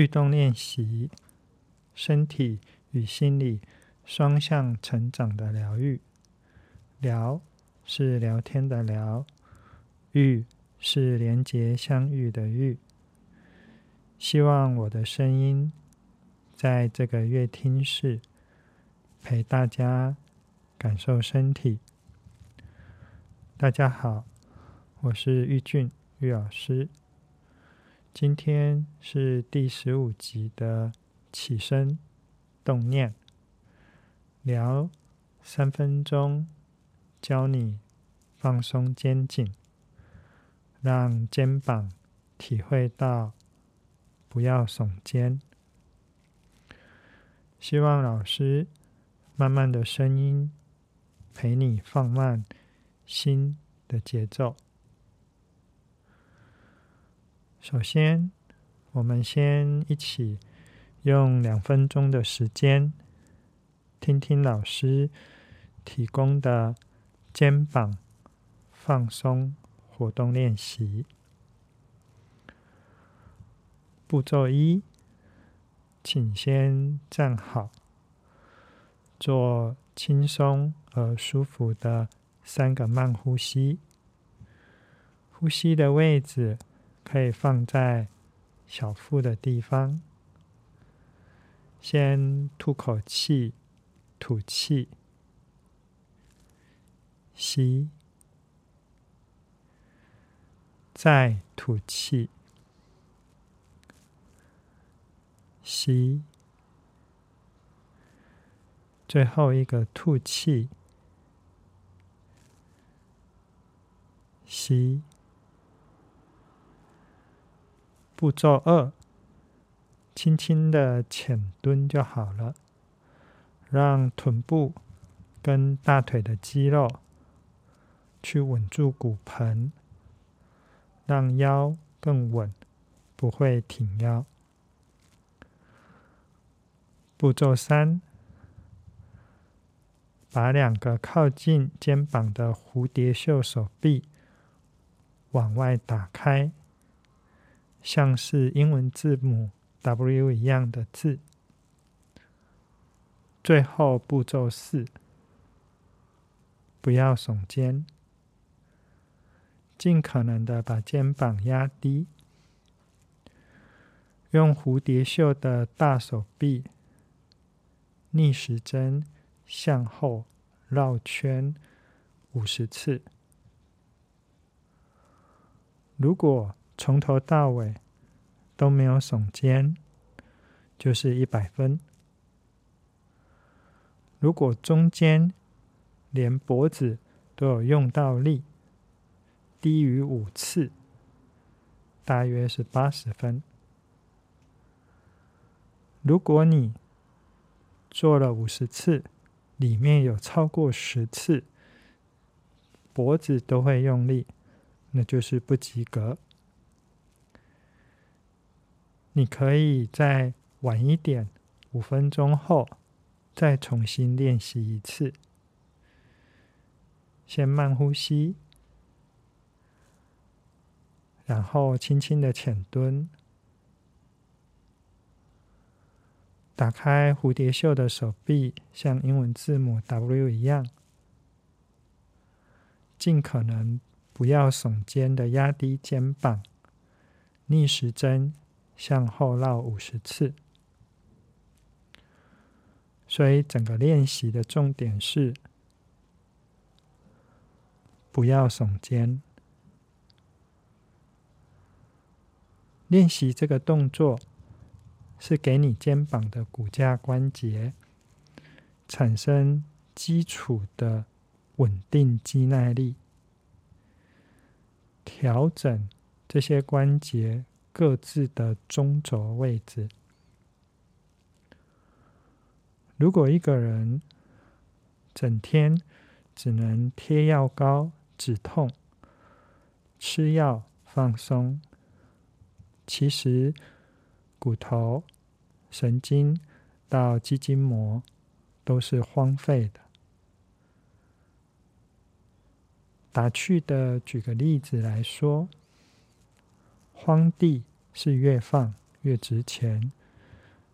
律动练习，身体与心理双向成长的疗愈。聊是聊天的聊，愈是连结相遇的愈。希望我的声音在这个乐听室陪大家感受身体。大家好，我是玉俊玉老师。今天是第十五集的起身动念聊三分钟，教你放松肩颈，让肩膀体会到。不要耸肩。希望老师慢慢的声音陪你放慢心的节奏。首先，我们先一起用两分钟的时间，听听老师提供的肩膀放松活动练习。步骤一，请先站好，做轻松而舒服的三个慢呼吸。呼吸的位置可以放在小腹的地方。先吐口气，吐气，吸，再吐气。吸，最后一个吐气，吸。步骤二，轻轻的浅蹲就好了，让臀部跟大腿的肌肉去稳住骨盆，让腰更稳，不会挺腰。步骤三，把两个靠近肩膀的蝴蝶袖手臂往外打开，像是英文字母 W 一样的字。最后步骤四，不要耸肩，尽可能的把肩膀压低，用蝴蝶袖的大手臂。逆时针向后绕圈五十次。如果从头到尾都没有耸肩，就是一百分。如果中间连脖子都有用到力，低于五次，大约是八十分。如果你做了五十次，里面有超过十次脖子都会用力，那就是不及格。你可以再晚一点，五分钟后再重新练习一次。先慢呼吸，然后轻轻的浅蹲。打开蝴蝶袖的手臂，像英文字母 W 一样，尽可能不要耸肩的压低肩膀，逆时针向后绕五十次。所以整个练习的重点是不要耸肩。练习这个动作。是给你肩膀的骨架关节产生基础的稳定肌耐力，调整这些关节各自的中轴位置。如果一个人整天只能贴药膏止痛、吃药放松，其实。骨头、神经到肌筋膜都是荒废的。打趣的举个例子来说，荒地是越放越值钱。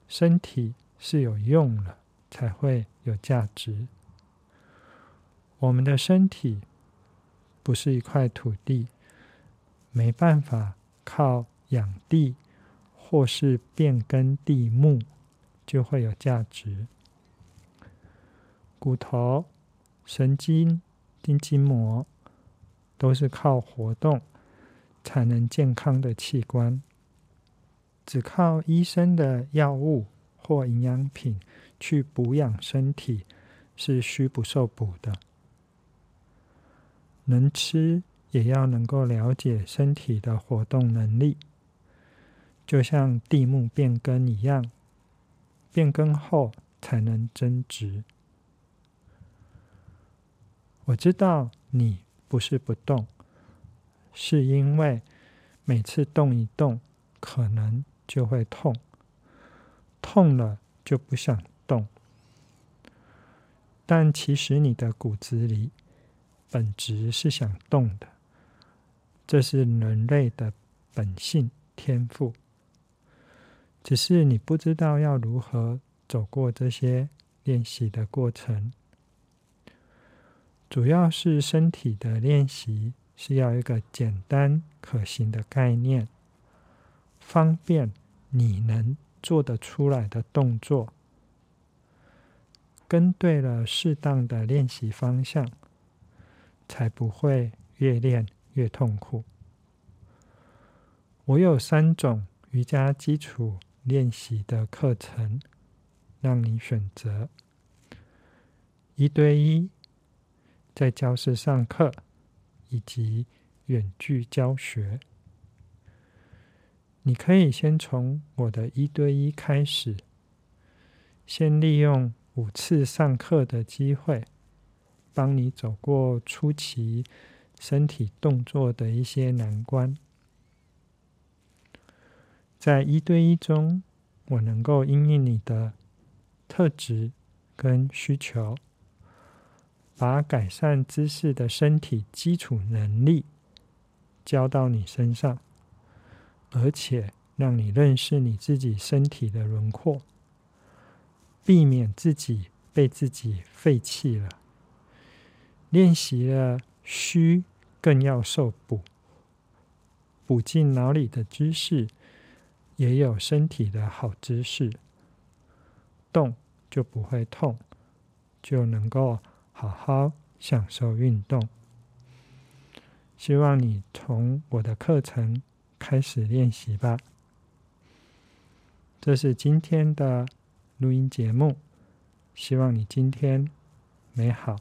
身体是有用了才会有价值。我们的身体不是一块土地，没办法靠养地或是变更地目就会有价值。骨头、神经、筋筋膜都是靠活动才能健康的器官，只靠医生的药物或营养品去补养身体是虚不受补的。能吃，也要能够了解身体的活动能力，就像地木变更一样，变更后才能增值。我知道你不是不动，是因为每次动一动，可能就会痛，痛了就不想动，但其实你的骨子里。本质是想动的，这是人类的本性天赋。只是你不知道要如何走过这些练习的过程。主要是身体的练习是要一个简单可行的概念，方便你能做得出来的动作，跟对了适当的练习方向。才不会越练越痛苦。我有三种瑜伽基础练习的课程，让你选择：一对一，在教室上课，以及远距教学。你可以先从我的一对一开始，先利用五次上课的机会。帮你走过初期身体动作的一些难关，在一对一中，我能够因应你的特质跟需求，把改善姿势的身体基础能力教到你身上，而且让你认识你自己身体的轮廓，避免自己被自己废弃了。练习了虚，更要受补。补进脑里的知识，也有身体的好知识。动就不会痛，就能够好好享受运动。希望你从我的课程开始练习吧。这是今天的录音节目，希望你今天美好。